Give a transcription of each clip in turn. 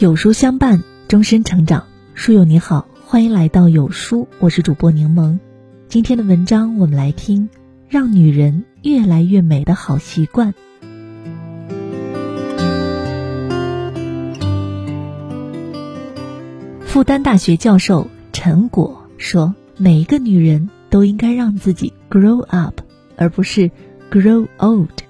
有书相伴，终身成长。书友你好，欢迎来到有书，我是主播柠檬。今天的文章，我们来听：让女人越来越美的好习惯。复旦大学教授陈果说：“每一个女人都应该让自己 grow up，而不是 grow old。”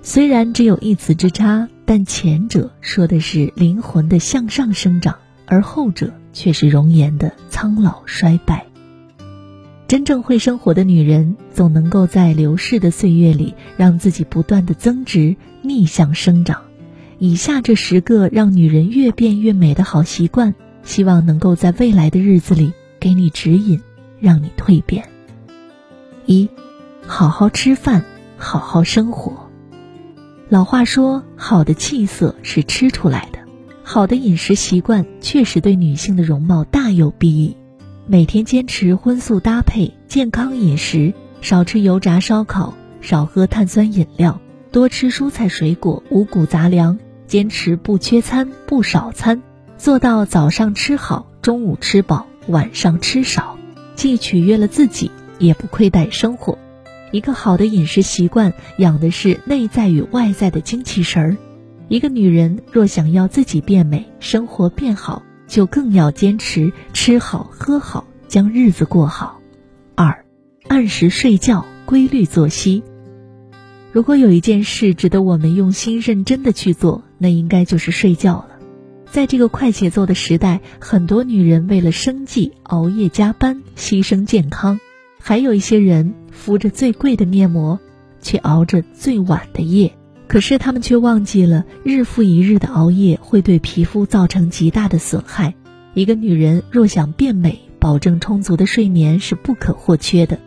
虽然只有一词之差。但前者说的是灵魂的向上生长，而后者却是容颜的苍老衰败。真正会生活的女人，总能够在流逝的岁月里，让自己不断的增值，逆向生长。以下这十个让女人越变越美的好习惯，希望能够在未来的日子里给你指引，让你蜕变。一，好好吃饭，好好生活。老话说，好的气色是吃出来的。好的饮食习惯确实对女性的容貌大有裨益。每天坚持荤素搭配，健康饮食，少吃油炸烧烤，少喝碳酸饮料，多吃蔬菜水果、五谷杂粮，坚持不缺餐不少餐，做到早上吃好，中午吃饱，晚上吃少，既取悦了自己，也不亏待生活。一个好的饮食习惯，养的是内在与外在的精气神儿。一个女人若想要自己变美，生活变好，就更要坚持吃好喝好，将日子过好。二，按时睡觉，规律作息。如果有一件事值得我们用心认真的去做，那应该就是睡觉了。在这个快节奏的时代，很多女人为了生计熬夜加班，牺牲健康。还有一些人敷着最贵的面膜，却熬着最晚的夜，可是他们却忘记了，日复一日的熬夜会对皮肤造成极大的损害。一个女人若想变美，保证充足的睡眠是不可或缺的。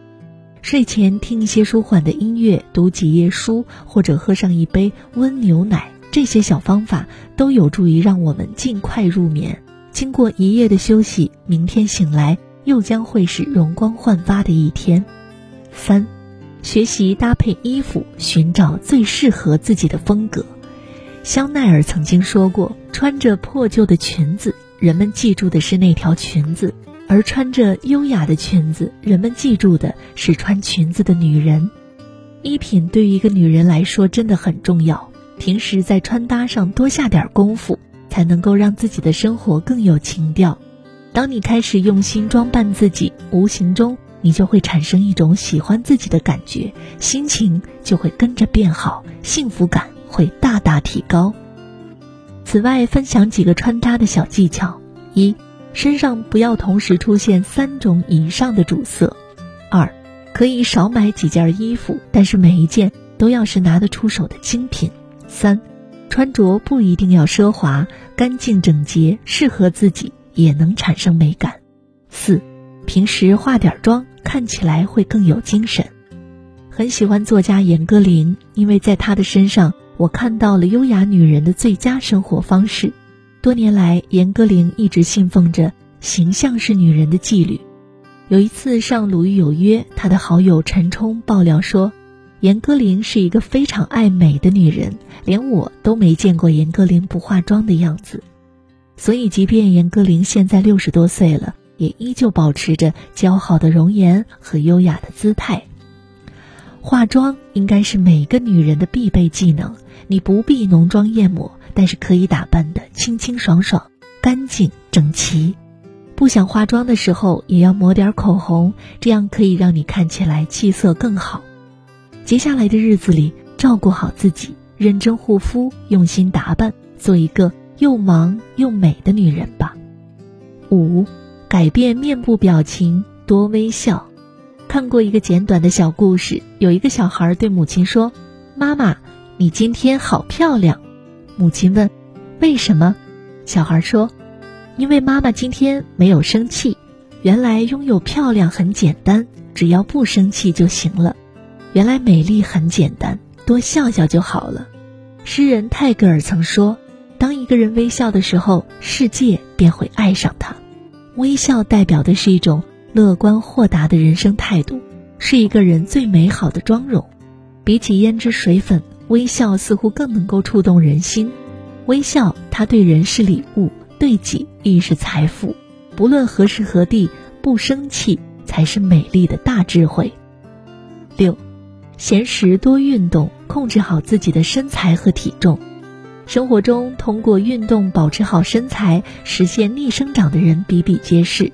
睡前听一些舒缓的音乐，读几页书，或者喝上一杯温牛奶，这些小方法都有助于让我们尽快入眠。经过一夜的休息，明天醒来。又将会是容光焕发的一天。三，学习搭配衣服，寻找最适合自己的风格。香奈儿曾经说过：“穿着破旧的裙子，人们记住的是那条裙子；而穿着优雅的裙子，人们记住的是穿裙子的女人。”衣品对于一个女人来说真的很重要，平时在穿搭上多下点功夫，才能够让自己的生活更有情调。当你开始用心装扮自己，无形中你就会产生一种喜欢自己的感觉，心情就会跟着变好，幸福感会大大提高。此外，分享几个穿搭的小技巧：一、身上不要同时出现三种以上的主色；二、可以少买几件衣服，但是每一件都要是拿得出手的精品；三、穿着不一定要奢华，干净整洁，适合自己。也能产生美感。四，平时化点妆，看起来会更有精神。很喜欢作家严歌苓，因为在她的身上，我看到了优雅女人的最佳生活方式。多年来，严歌苓一直信奉着“形象是女人的纪律”。有一次上《鲁豫有约》，她的好友陈冲爆料说，严歌苓是一个非常爱美的女人，连我都没见过严歌苓不化妆的样子。所以，即便严歌苓现在六十多岁了，也依旧保持着姣好的容颜和优雅的姿态。化妆应该是每个女人的必备技能，你不必浓妆艳抹，但是可以打扮的清清爽爽、干净整齐。不想化妆的时候，也要抹点口红，这样可以让你看起来气色更好。接下来的日子里，照顾好自己，认真护肤，用心打扮，做一个。又忙又美的女人吧。五，改变面部表情，多微笑。看过一个简短的小故事，有一个小孩对母亲说：“妈妈，你今天好漂亮。”母亲问：“为什么？”小孩说：“因为妈妈今天没有生气。原来拥有漂亮很简单，只要不生气就行了。原来美丽很简单，多笑笑就好了。”诗人泰戈尔曾说。当一个人微笑的时候，世界便会爱上他。微笑代表的是一种乐观豁达的人生态度，是一个人最美好的妆容。比起胭脂水粉，微笑似乎更能够触动人心。微笑，它对人是礼物，对己亦是财富。不论何时何地，不生气才是美丽的大智慧。六，闲时多运动，控制好自己的身材和体重。生活中，通过运动保持好身材、实现逆生长的人比比皆是。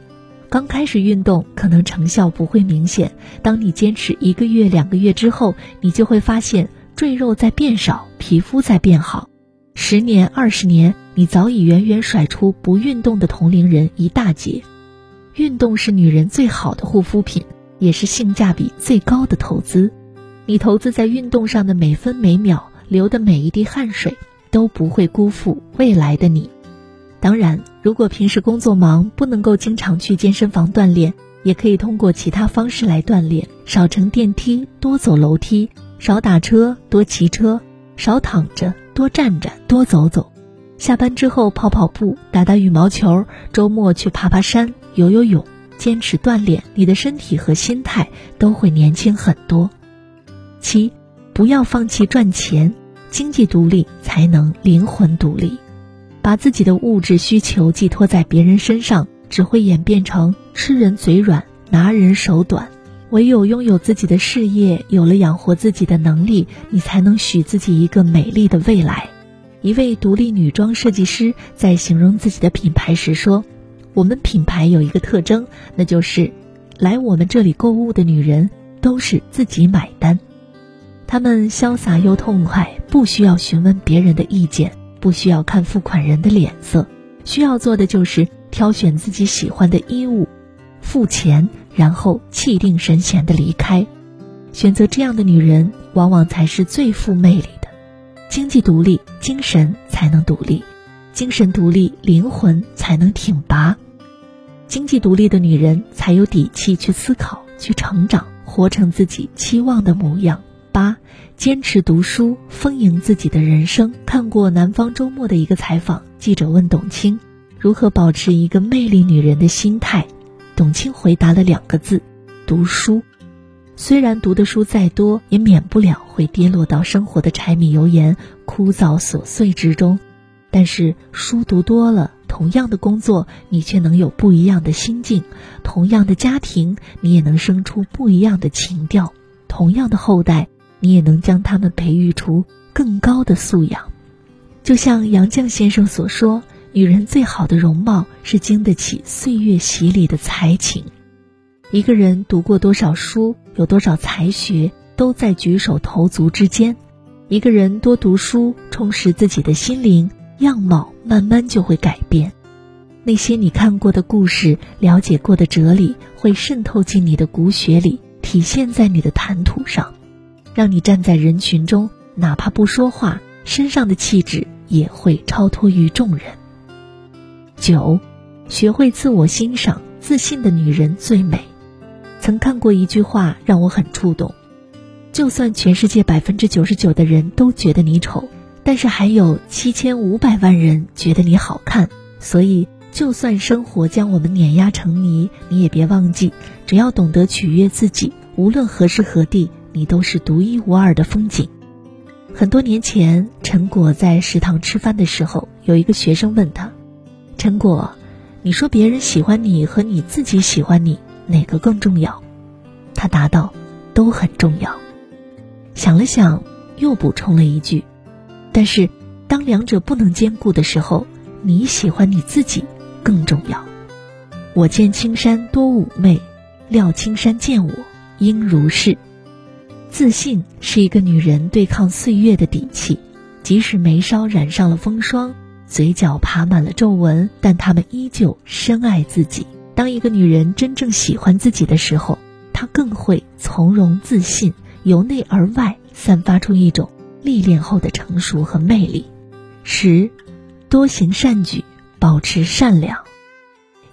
刚开始运动，可能成效不会明显。当你坚持一个月、两个月之后，你就会发现赘肉在变少，皮肤在变好。十年、二十年，你早已远远甩出不运动的同龄人一大截。运动是女人最好的护肤品，也是性价比最高的投资。你投资在运动上的每分每秒，流的每一滴汗水。都不会辜负未来的你。当然，如果平时工作忙，不能够经常去健身房锻炼，也可以通过其他方式来锻炼：少乘电梯，多走楼梯；少打车，多骑车；少躺着，多站着，多走走。下班之后跑跑步，打打羽毛球；周末去爬爬山，游游泳。坚持锻炼，你的身体和心态都会年轻很多。七，不要放弃赚钱。经济独立才能灵魂独立，把自己的物质需求寄托在别人身上，只会演变成吃人嘴软、拿人手短。唯有拥有自己的事业，有了养活自己的能力，你才能许自己一个美丽的未来。一位独立女装设计师在形容自己的品牌时说：“我们品牌有一个特征，那就是来我们这里购物的女人都是自己买单。”他们潇洒又痛快，不需要询问别人的意见，不需要看付款人的脸色，需要做的就是挑选自己喜欢的衣物，付钱，然后气定神闲的离开。选择这样的女人，往往才是最富魅力的。经济独立，精神才能独立；精神独立，灵魂才能挺拔。经济独立的女人，才有底气去思考、去成长，活成自己期望的模样。八，坚持读书，丰盈自己的人生。看过南方周末的一个采访，记者问董卿如何保持一个魅力女人的心态，董卿回答了两个字：读书。虽然读的书再多，也免不了会跌落到生活的柴米油盐、枯燥琐碎之中，但是书读多了，同样的工作，你却能有不一样的心境；同样的家庭，你也能生出不一样的情调；同样的后代。你也能将他们培育出更高的素养，就像杨绛先生所说：“女人最好的容貌是经得起岁月洗礼的才情。”一个人读过多少书，有多少才学，都在举手投足之间。一个人多读书，充实自己的心灵，样貌慢慢就会改变。那些你看过的故事，了解过的哲理，会渗透进你的骨血里，体现在你的谈吐上。让你站在人群中，哪怕不说话，身上的气质也会超脱于众人。九，学会自我欣赏，自信的女人最美。曾看过一句话让我很触动：就算全世界百分之九十九的人都觉得你丑，但是还有七千五百万人觉得你好看。所以，就算生活将我们碾压成泥，你也别忘记，只要懂得取悦自己，无论何时何地。你都是独一无二的风景。很多年前，陈果在食堂吃饭的时候，有一个学生问他：“陈果，你说别人喜欢你和你自己喜欢你，哪个更重要？”他答道：“都很重要。”想了想，又补充了一句：“但是，当两者不能兼顾的时候，你喜欢你自己更重要。”我见青山多妩媚，料青山见我应如是。自信是一个女人对抗岁月的底气，即使眉梢染上了风霜，嘴角爬满了皱纹，但她们依旧深爱自己。当一个女人真正喜欢自己的时候，她更会从容自信，由内而外散发出一种历练后的成熟和魅力。十，多行善举，保持善良。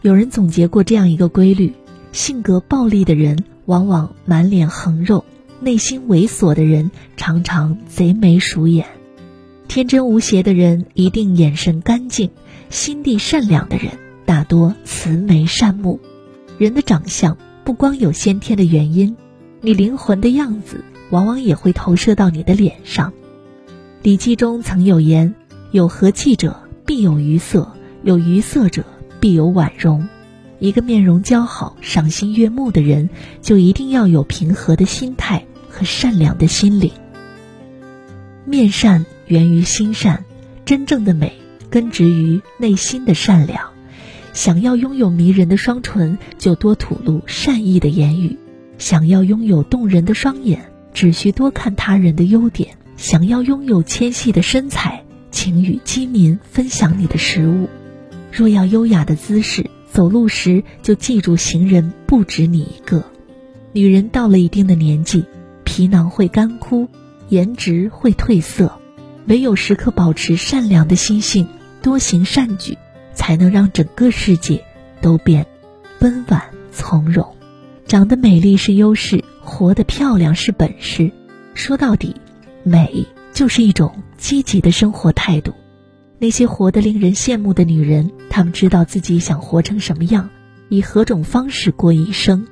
有人总结过这样一个规律：性格暴戾的人往往满脸横肉。内心猥琐的人常常贼眉鼠眼，天真无邪的人一定眼神干净，心地善良的人大多慈眉善目。人的长相不光有先天的原因，你灵魂的样子往往也会投射到你的脸上。《礼记》中曾有言：“有和气者必有愉色，有愉色者必有婉容。一个面容姣好、赏心悦目的人，就一定要有平和的心态和善良的心灵。面善源于心善，真正的美根植于内心的善良。想要拥有迷人的双唇，就多吐露善意的言语；想要拥有动人的双眼，只需多看他人的优点；想要拥有纤细的身材，请与饥民分享你的食物。若要优雅的姿势。走路时就记住，行人不止你一个。女人到了一定的年纪，皮囊会干枯，颜值会褪色，唯有时刻保持善良的心性，多行善举，才能让整个世界都变温婉从容。长得美丽是优势，活得漂亮是本事。说到底，美就是一种积极的生活态度。那些活得令人羡慕的女人，她们知道自己想活成什么样，以何种方式过一生，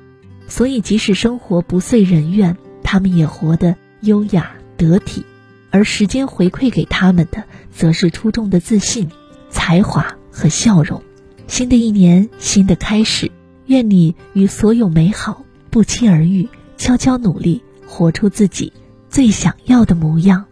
所以即使生活不遂人愿，他们也活得优雅得体。而时间回馈给他们的，则是出众的自信、才华和笑容。新的一年，新的开始，愿你与所有美好不期而遇，悄悄努力，活出自己最想要的模样。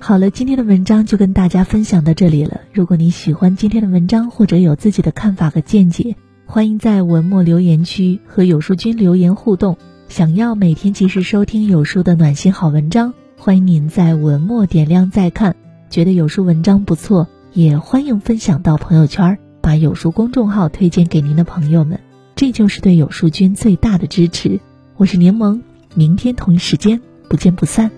好了，今天的文章就跟大家分享到这里了。如果你喜欢今天的文章，或者有自己的看法和见解，欢迎在文末留言区和有书君留言互动。想要每天及时收听有书的暖心好文章，欢迎您在文末点亮再看。觉得有书文章不错，也欢迎分享到朋友圈，把有书公众号推荐给您的朋友们，这就是对有书君最大的支持。我是柠檬，明天同一时间不见不散。